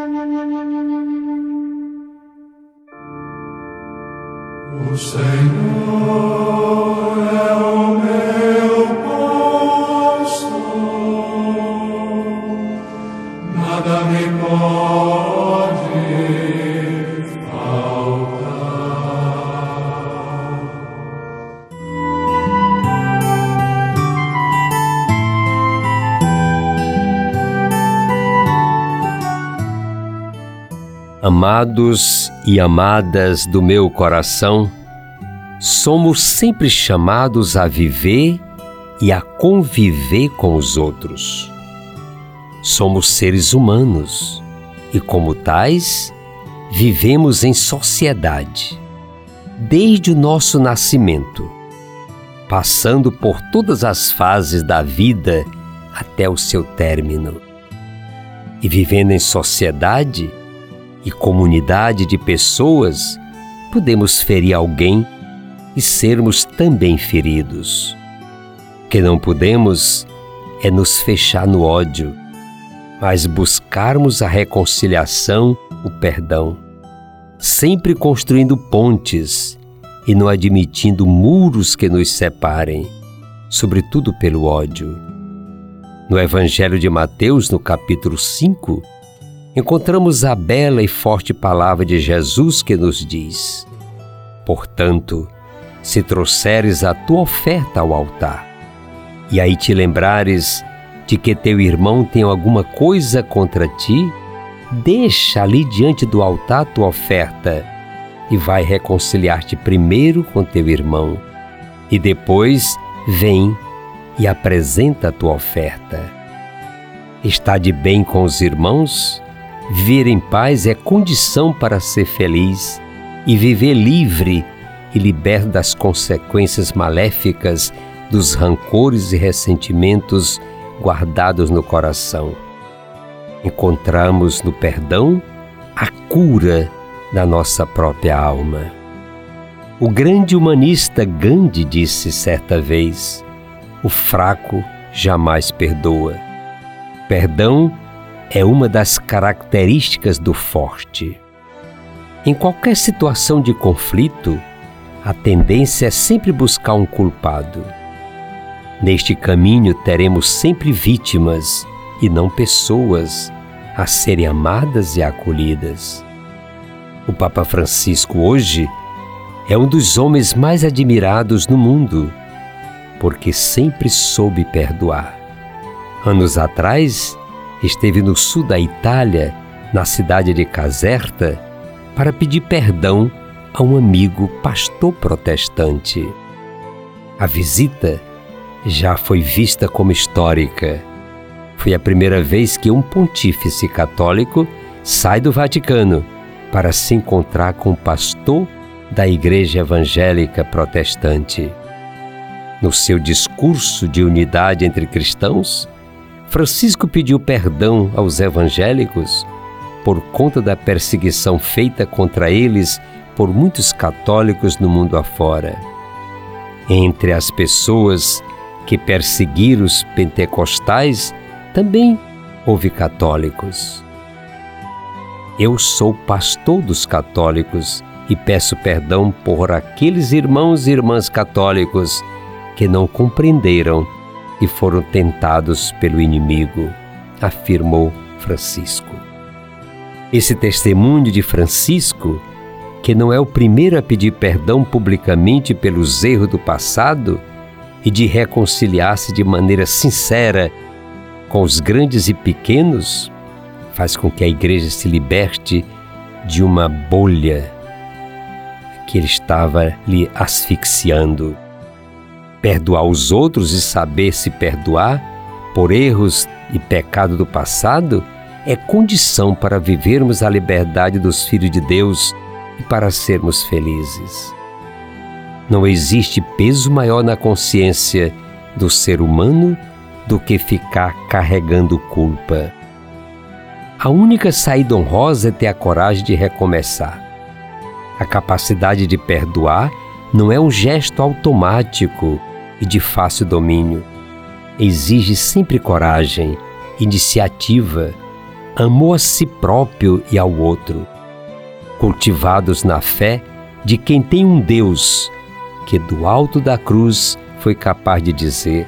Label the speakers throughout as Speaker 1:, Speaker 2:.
Speaker 1: O Senhor é o meu pastor, nada me pode
Speaker 2: Amados e amadas do meu coração, somos sempre chamados a viver e a conviver com os outros. Somos seres humanos e, como tais, vivemos em sociedade, desde o nosso nascimento, passando por todas as fases da vida até o seu término. E vivendo em sociedade, e comunidade de pessoas, podemos ferir alguém e sermos também feridos. O que não podemos é nos fechar no ódio, mas buscarmos a reconciliação, o perdão, sempre construindo pontes e não admitindo muros que nos separem, sobretudo pelo ódio. No Evangelho de Mateus, no capítulo 5, encontramos a bela e forte palavra de Jesus que nos diz: Portanto, se trouxeres a tua oferta ao altar, e aí te lembrares de que teu irmão tem alguma coisa contra ti, deixa ali diante do altar tua oferta e vai reconciliar-te primeiro com teu irmão, e depois vem e apresenta a tua oferta. Está de bem com os irmãos? Viver em paz é condição para ser feliz e viver livre e liberto das consequências maléficas dos rancores e ressentimentos guardados no coração. Encontramos no perdão a cura da nossa própria alma. O grande humanista Gandhi disse certa vez: o fraco jamais perdoa. Perdão é uma das características do forte. Em qualquer situação de conflito, a tendência é sempre buscar um culpado. Neste caminho teremos sempre vítimas e não pessoas a serem amadas e acolhidas. O Papa Francisco hoje é um dos homens mais admirados no mundo, porque sempre soube perdoar. Anos atrás, esteve no sul da Itália, na cidade de Caserta, para pedir perdão a um amigo pastor protestante. A visita já foi vista como histórica. Foi a primeira vez que um pontífice católico sai do Vaticano para se encontrar com o pastor da Igreja Evangélica Protestante. No seu discurso de unidade entre cristãos, Francisco pediu perdão aos evangélicos por conta da perseguição feita contra eles por muitos católicos no mundo afora. Entre as pessoas que perseguiram os pentecostais, também houve católicos. Eu sou pastor dos católicos e peço perdão por aqueles irmãos e irmãs católicos que não compreenderam e foram tentados pelo inimigo, afirmou Francisco. Esse testemunho de Francisco, que não é o primeiro a pedir perdão publicamente pelos erros do passado e de reconciliar-se de maneira sincera com os grandes e pequenos, faz com que a igreja se liberte de uma bolha que ele estava lhe asfixiando perdoar os outros e saber se perdoar por erros e pecado do passado é condição para vivermos a liberdade dos filhos de Deus e para sermos felizes. Não existe peso maior na consciência do ser humano do que ficar carregando culpa. A única saída honrosa é ter a coragem de recomeçar. A capacidade de perdoar não é um gesto automático e de fácil domínio. Exige sempre coragem, iniciativa, amou a si próprio e ao outro, cultivados na fé de quem tem um Deus que do alto da cruz foi capaz de dizer: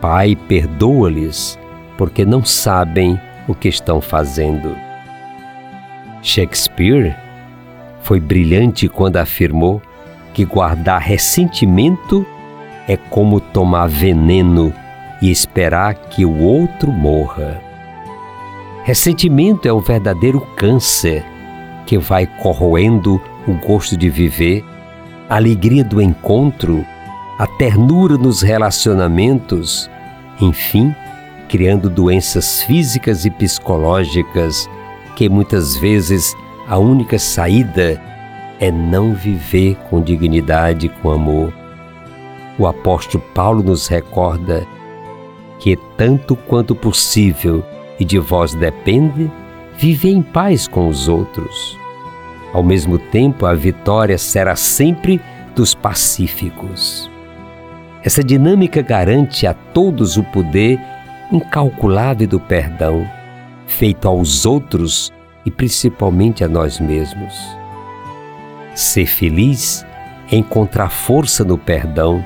Speaker 2: Pai, perdoa-lhes, porque não sabem o que estão fazendo. Shakespeare foi brilhante quando afirmou que guardar ressentimento é como tomar veneno e esperar que o outro morra. Ressentimento é um verdadeiro câncer que vai corroendo o gosto de viver, a alegria do encontro, a ternura nos relacionamentos, enfim, criando doenças físicas e psicológicas que muitas vezes a única saída é não viver com dignidade, com amor. O apóstolo Paulo nos recorda que, tanto quanto possível e de vós depende, viver em paz com os outros. Ao mesmo tempo, a vitória será sempre dos pacíficos. Essa dinâmica garante a todos o poder incalculável do perdão, feito aos outros e principalmente a nós mesmos. Ser feliz é encontrar força no perdão,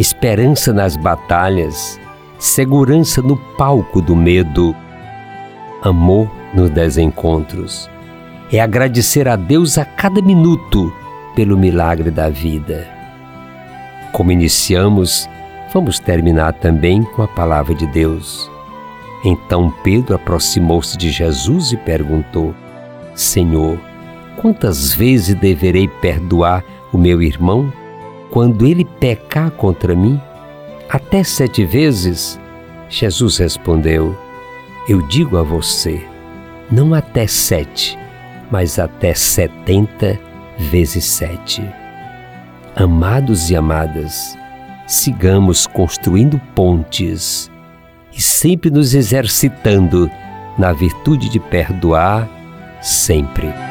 Speaker 2: esperança nas batalhas, segurança no palco do medo, amor nos desencontros. É agradecer a Deus a cada minuto pelo milagre da vida. Como iniciamos, vamos terminar também com a palavra de Deus. Então Pedro aproximou-se de Jesus e perguntou: Senhor, quantas vezes deverei perdoar o meu irmão quando ele pecar contra mim? Até sete vezes? Jesus respondeu: Eu digo a você, não até sete, mas até setenta vezes sete. Amados e amadas, sigamos construindo pontes e sempre nos exercitando na virtude de perdoar sempre.